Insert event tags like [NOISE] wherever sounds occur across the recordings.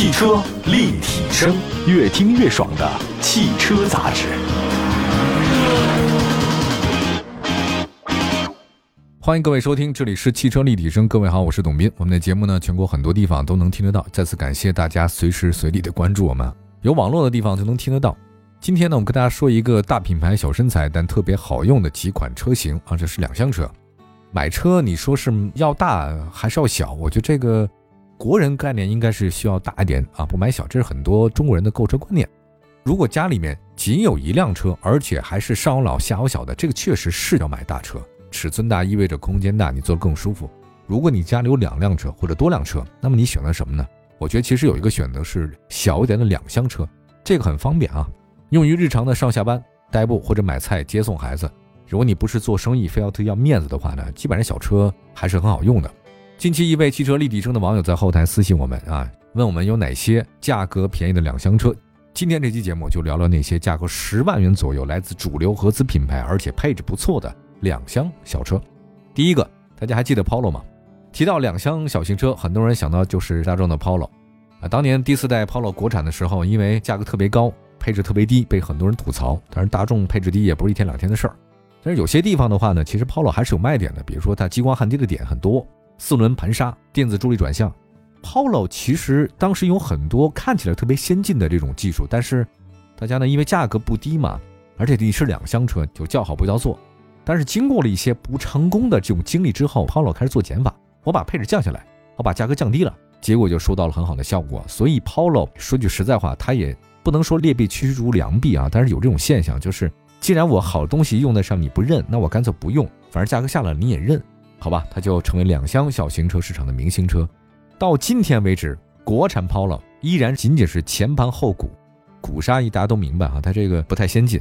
汽车立体声，越听越爽的汽车杂志。欢迎各位收听，这里是汽车立体声。各位好，我是董斌。我们的节目呢，全国很多地方都能听得到。再次感谢大家随时随地的关注我们，有网络的地方就能听得到。今天呢，我们跟大家说一个大品牌、小身材但特别好用的几款车型啊，这是两厢车。买车你说是要大还是要小？我觉得这个国人概念应该是需要大一点啊，不买小，这是很多中国人的购车观念。如果家里面仅有一辆车，而且还是上有老下有小的，这个确实是要买大车。尺寸大意味着空间大，你坐更舒服。如果你家里有两辆车或者多辆车，那么你选择什么呢？我觉得其实有一个选择是小一点的两厢车，这个很方便啊，用于日常的上下班、代步或者买菜、接送孩子。如果你不是做生意，非要特要面子的话呢，基本上小车还是很好用的。近期一位汽车立体声的网友在后台私信我们啊，问我们有哪些价格便宜的两厢车。今天这期节目就聊聊那些价格十万元左右、来自主流合资品牌，而且配置不错的两厢小车。第一个，大家还记得 Polo 吗？提到两厢小型车，很多人想到就是大众的 Polo 啊。当年第四代 Polo 国产的时候，因为价格特别高，配置特别低，被很多人吐槽。但是大众配置低也不是一天两天的事儿。但是有些地方的话呢，其实 Polo 还是有卖点的，比如说它激光焊接的点很多，四轮盘刹、电子助力转向。Polo 其实当时有很多看起来特别先进的这种技术，但是大家呢因为价格不低嘛，而且你是两厢车，就叫好不叫座。但是经过了一些不成功的这种经历之后，Polo 开始做减法，我把配置降下来，我把价格降低了，结果就收到了很好的效果。所以 Polo 说句实在话，它也不能说劣币驱逐良币啊，但是有这种现象就是。既然我好东西用得上你不认，那我干脆不用，反正价格下了你也认，好吧？它就成为两厢小型车市场的明星车。到今天为止，国产 Polo 依然仅仅是前盘后鼓，鼓刹一大家都明白哈，它这个不太先进。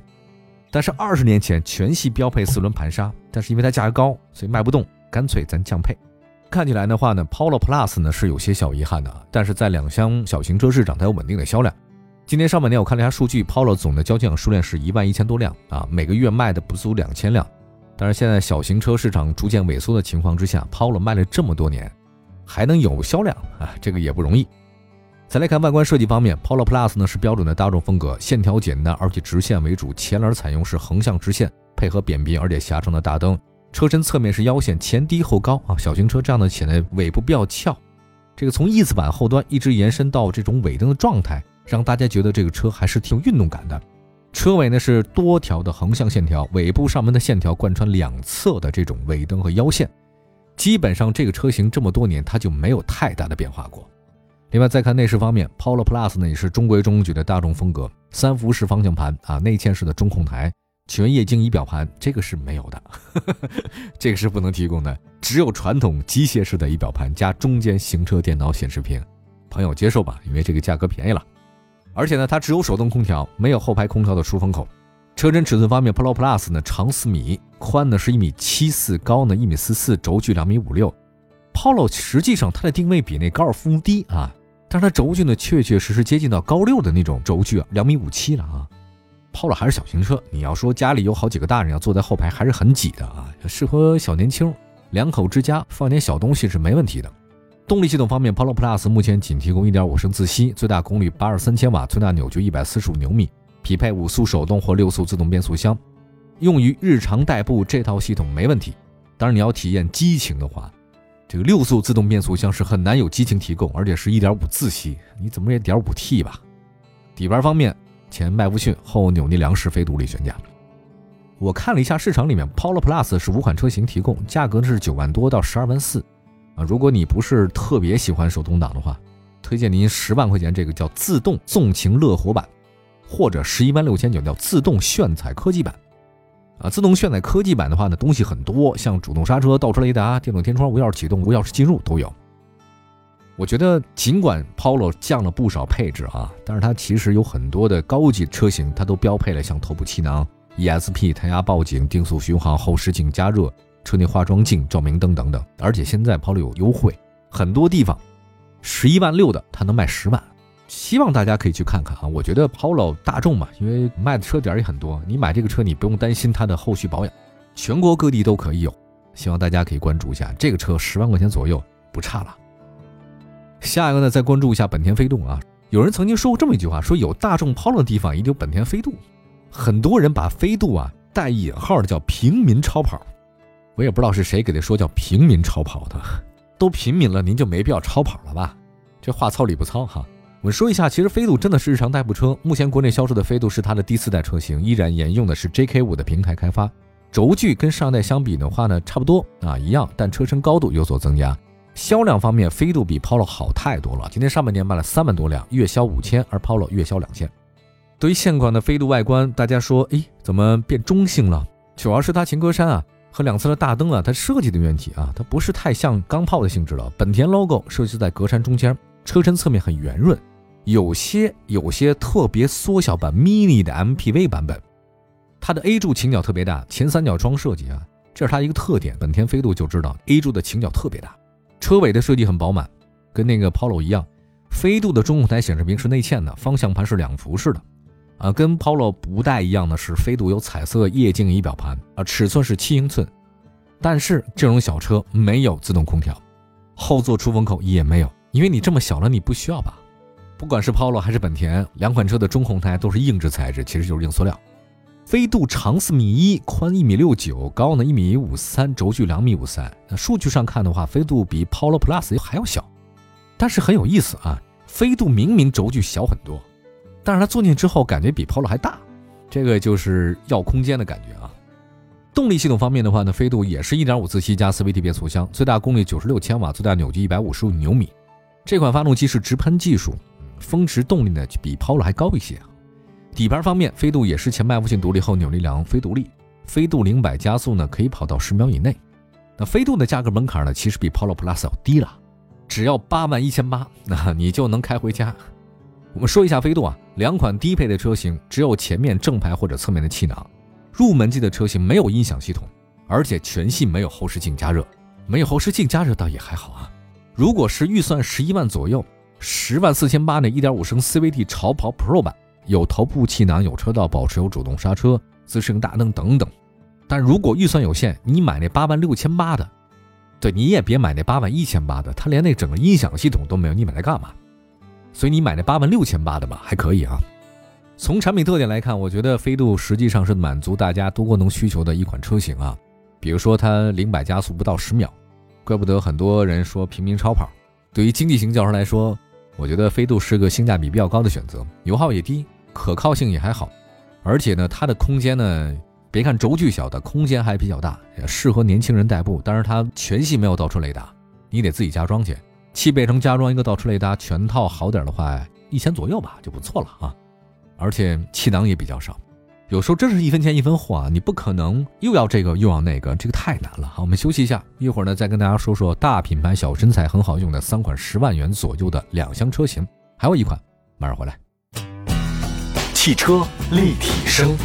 但是二十年前全系标配四轮盘刹，但是因为它价格高，所以卖不动，干脆咱降配。看起来的话呢，Polo Plus 呢是有些小遗憾的，但是在两厢小型车市场它有稳定的销量。今年上半年我看了一下数据，Polo 总的交强数量是一万一千多辆啊，每个月卖的不足两千辆。但是现在小型车市场逐渐萎缩的情况之下，Polo 卖了这么多年，还能有销量啊，这个也不容易。再来看外观设计方面，Polo Plus 呢是标准的大众风格，线条简单而且直线为主，前轮采用是横向直线，配合扁平而且狭长的大灯，车身侧面是腰线前低后高啊，小型车这样的显得尾部比较翘。这个从翼子板后端一直延伸到这种尾灯的状态。让大家觉得这个车还是挺有运动感的。车尾呢是多条的横向线条，尾部上门的线条贯穿两侧的这种尾灯和腰线。基本上这个车型这么多年它就没有太大的变化过。另外再看内饰方面，Polo Plus 呢也是中规中矩的大众风格，三辐式方向盘啊，内嵌式的中控台，全液晶仪表盘，这个是没有的呵呵，[LAUGHS] 这个是不能提供的，只有传统机械式的仪表盘加中间行车电脑显示屏。朋友接受吧，因为这个价格便宜了。而且呢，它只有手动空调，没有后排空调的出风口。车身尺寸方面，Polo Plus 呢长四米，宽呢是一米七四，高呢一米四四，轴距两米五六。Polo 实际上它的定位比那高尔夫低啊，但是它轴距呢确确实实接近到高六的那种轴距啊，两米五七了啊。Polo 还是小型车，你要说家里有好几个大人要坐在后排还是很挤的啊，适合小年轻，两口之家放点小东西是没问题的。动力系统方面，Polo Plus 目前仅提供1.5升自吸，最大功率83千瓦，最大扭矩145牛米，匹配五速手动或六速自动变速箱，用于日常代步，这套系统没问题。当然，你要体验激情的话，这个六速自动变速箱是很难有激情提供，而且是一点五自吸，你怎么也点五 T 吧？底盘方面，前麦弗逊，后扭力梁式非独立悬架。我看了一下市场里面，Polo Plus 是五款车型提供，价格是九万多到十二万四。啊，如果你不是特别喜欢手动挡的话，推荐您十万块钱这个叫自动纵情乐活版，或者十一万六千九叫自动炫彩科技版。啊，自动炫彩科技版的话呢，东西很多，像主动刹车、倒车雷达、电动天窗、无钥匙启动、无钥匙进入都有。我觉得尽管 Polo 降了不少配置啊，但是它其实有很多的高级车型，它都标配了像头部气囊、ESP、胎压报警、定速巡航、后视镜加热。车内化妆镜、照明灯等等，而且现在 Polo 有优惠，很多地方十一万六的它能卖十万，希望大家可以去看看啊！我觉得 Polo 大众嘛，因为卖的车点也很多，你买这个车你不用担心它的后续保养，全国各地都可以有，希望大家可以关注一下这个车，十万块钱左右不差了。下一个呢，再关注一下本田飞度啊。有人曾经说过这么一句话，说有大众 Polo 的地方，一定有本田飞度。很多人把飞度啊带引号的叫平民超跑，我也不知道是谁给他说叫平民超跑的。都平民了，您就没必要超跑了吧？这话糙理不糙哈。我们说一下，其实飞度真的是日常代步车。目前国内销售的飞度是它的第四代车型，依然沿用的是 JK 五的平台开发。轴距跟上代相比的话呢，差不多啊一样，但车身高度有所增加。销量方面，飞度比 Polo 好太多了。今年上半年卖了三万多辆，月销五千，而 Polo 月销两千。对于现款的飞度外观，大家说，哎，怎么变中性了？主要是它前格栅啊和两侧的大灯啊，它设计的问题啊，它不是太像钢炮的性质了。本田 logo 设计在格栅中间，车身侧面很圆润。有些有些特别缩小版 mini 的 MPV 版本，它的 A 柱倾角特别大，前三角窗设计啊，这是它一个特点。本田飞度就知道 A 柱的倾角特别大，车尾的设计很饱满，跟那个 Polo 一样。飞度的中控台显示屏是内嵌的，方向盘是两幅式的，啊，跟 Polo 不带一样的是，飞度有彩色液晶仪表盘，啊，尺寸是七英寸。但是这种小车没有自动空调，后座出风口也没有，因为你这么小了，你不需要吧？不管是 Polo 还是本田，两款车的中控台都是硬质材质，其实就是硬塑料。飞度长四米一，宽一米六九，高呢一米五三，轴距两米五三。那数据上看的话，飞度比 Polo Plus 还要小，但是很有意思啊。飞度明明轴距小很多，但是它坐进之后感觉比 Polo 还大，这个就是要空间的感觉啊。动力系统方面的话呢，飞度也是一点五自吸加 CVT 变速箱，最大功率九十六千瓦，最大扭矩一百五十五牛米。这款发动机是直喷技术。峰值动力呢比 Polo 还高一些。底盘方面，飞度也是前麦弗逊独立后扭力梁非独立。飞度零百加速呢可以跑到十秒以内。那飞度的价格门槛呢其实比 Polo Plus 要低了，只要八万一千八，那你就能开回家。我们说一下飞度啊，两款低配的车型只有前面正排或者侧面的气囊。入门级的车型没有音响系统，而且全系没有后视镜加热。没有后视镜加热倒也还好啊。如果是预算十一万左右。十万四千八的1.5升 CVT 潮跑 Pro 版有头部气囊、有车道保持、有主动刹车、自适应大灯等等。但如果预算有限，你买那八万六千八的，对，你也别买那八万一千八的，它连那整个音响系统都没有，你买来干嘛？所以你买那八万六千八的吧，还可以啊。从产品特点来看，我觉得飞度实际上是满足大家多功能需求的一款车型啊。比如说它零百加速不到十秒，怪不得很多人说平民超跑。对于经济型轿车来说，我觉得飞度是个性价比比较高的选择，油耗也低，可靠性也还好，而且呢，它的空间呢，别看轴距小，的空间还比较大，也适合年轻人代步。但是它全系没有倒车雷达，你得自己加装去。汽配城加装一个倒车雷达，全套好点的话，一千左右吧，就不错了啊。而且气囊也比较少。有时候真是一分钱一分货啊！你不可能又要这个又要那个，这个太难了。好，我们休息一下，一会儿呢再跟大家说说大品牌小身材很好用的三款十万元左右的两厢车型，还有一款，马上回来。汽车立体声，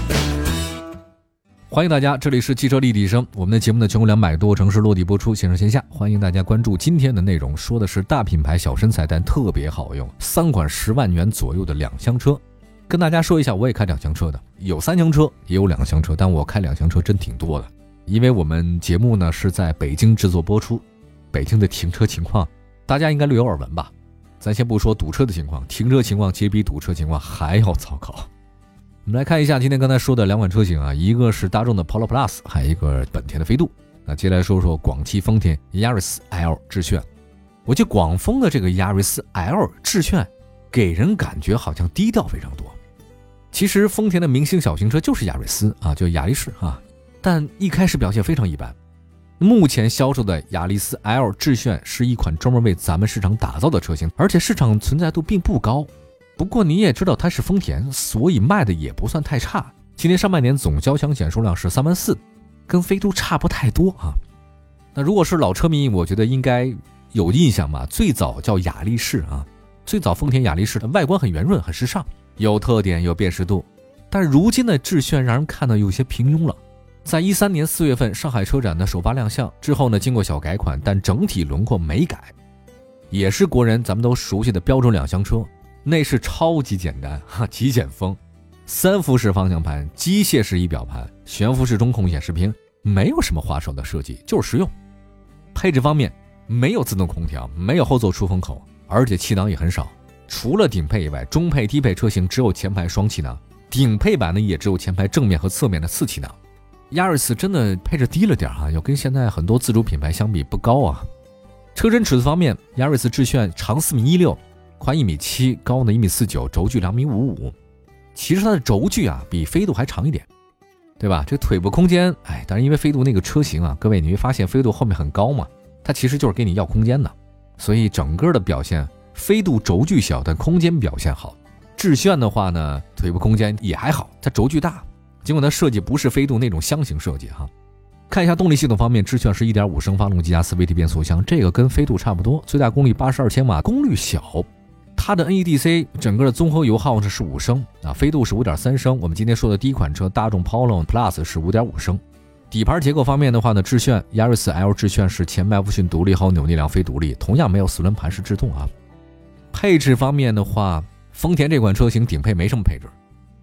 欢迎大家，这里是汽车立体声。我们的节目呢，全国两百多个城市落地播出，线上线下，欢迎大家关注今天的内容，说的是大品牌小身材但特别好用，三款十万元左右的两厢车。跟大家说一下，我也开两厢车的，有三厢车，也有两厢车，但我开两厢车真挺多的。因为我们节目呢是在北京制作播出，北京的停车情况大家应该略有耳闻吧？咱先不说堵车的情况，停车情况其实比堵车情况还要糟糕。我们来看一下今天刚才说的两款车型啊，一个是大众的 Polo Plus，还有一个本田的飞度。那接下来说说广汽丰田 Yaris L 致炫。我记得广丰的这个 Yaris L 致炫，给人感觉好像低调非常多。其实丰田的明星小型车就是雅瑞斯啊，就雅力士啊，但一开始表现非常一般。目前销售的雅力斯 L 致炫是一款专门为咱们市场打造的车型，而且市场存在度并不高。不过你也知道它是丰田，所以卖的也不算太差。今年上半年总交强险数量是三万四，跟飞度差不太多啊。那如果是老车迷，我觉得应该有印象吧？最早叫雅力士啊，最早丰田雅力士的外观很圆润，很时尚。有特点，有辨识度，但如今的致炫让人看到有些平庸了。在一三年四月份上海车展的首发亮相之后呢，经过小改款，但整体轮廓没改，也是国人咱们都熟悉的标准两厢车。内饰超级简单 [LAUGHS] 哈，极简风，三辐式方向盘，机械式仪表盘，悬浮式中控显示屏，没有什么花哨的设计，就是实用。配置方面，没有自动空调，没有后座出风口。而且气囊也很少。除了顶配以外，中配、低配车型只有前排双气囊，顶配版呢也只有前排正面和侧面的四气囊。亚瑞斯真的配置低了点啊，要跟现在很多自主品牌相比不高啊。车身尺寸方面，亚瑞斯致炫长四米一六，宽一米七，高呢一米四九，轴距两米五五。其实它的轴距啊比飞度还长一点，对吧？这腿部空间，哎，但是因为飞度那个车型啊，各位你会发现飞度后面很高嘛，它其实就是给你要空间的，所以整个的表现，飞度轴距小，但空间表现好。致炫的话呢，腿部空间也还好，它轴距大，尽管它设计不是飞度那种箱型设计哈。看一下动力系统方面，致炫是1.5升发动机加 4AT 变速箱，这个跟飞度差不多，最大功率82千瓦，功率小。它的 NEDC 整个的综合油耗呢是五升啊，飞度是五点三升。我们今天说的第一款车大众 Polo Plus 是五点五升。底盘结构方面的话呢，致炫亚瑞斯 L 致炫是前麦弗逊独立，后扭力梁非独立，同样没有四轮盘式制动啊。配置方面的话，丰田这款车型顶配没什么配置，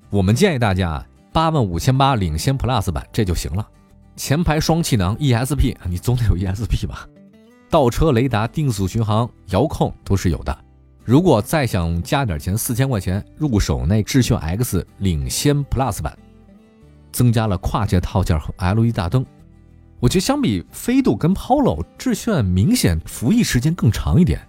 我们建议大家八万五千八领先 Plus 版这就行了。前排双气囊 ESP，你总得有 ESP 吧？倒车雷达、定速巡航、遥控都是有的。如果再想加点钱，四千块钱入手那致炫 X 领先 Plus 版，增加了跨界套件和 LED 大灯。我觉得相比飞度跟 Polo，致炫明显服役时间更长一点。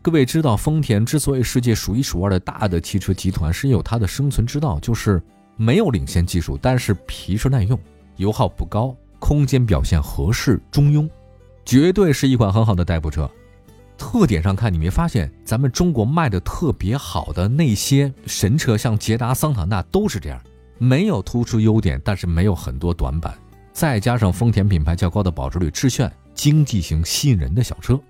各位知道，丰田之所以世界数一数二的大的汽车集团，是有它的生存之道，就是没有领先技术，但是皮实耐用，油耗不高，空间表现合适中庸，绝对是一款很好的代步车。特点上看，你没发现咱们中国卖的特别好的那些神车，像捷达、桑塔纳都是这样，没有突出优点，但是没有很多短板，再加上丰田品牌较高的保值率，致炫经济型吸引人的小车。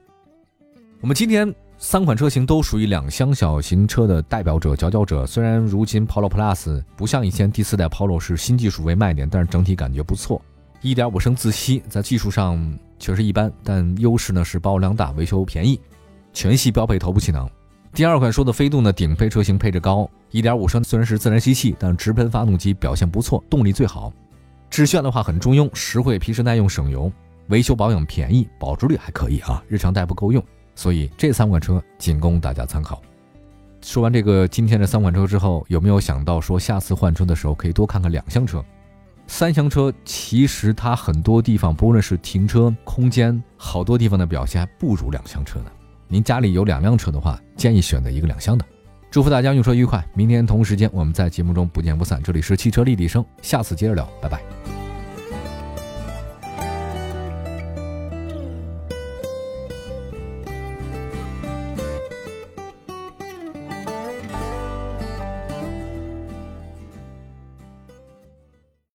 我们今天三款车型都属于两厢小型车的代表者、佼佼者。虽然如今 Polo Plus 不像以前第四代 Polo 是新技术为卖点，但是整体感觉不错。1.5升自吸在技术上。确实一般，但优势呢是保有量大、维修便宜，全系标配头部气囊。第二款说的飞度呢，顶配车型配置高，1.5升虽然是自然吸气，但直喷发动机表现不错，动力最好。致炫的话很中庸，实惠、皮实耐用、省油，维修保养便宜，保值率还可以啊，日常代步够用。所以这三款车仅供大家参考。说完这个今天的三款车之后，有没有想到说下次换车的时候可以多看看两厢车？三厢车其实它很多地方，不论是停车空间，好多地方的表现还不如两厢车呢。您家里有两辆车的话，建议选择一个两厢的。祝福大家用车愉快，明天同时间我们在节目中不见不散。这里是汽车立体声，下次接着聊，拜拜。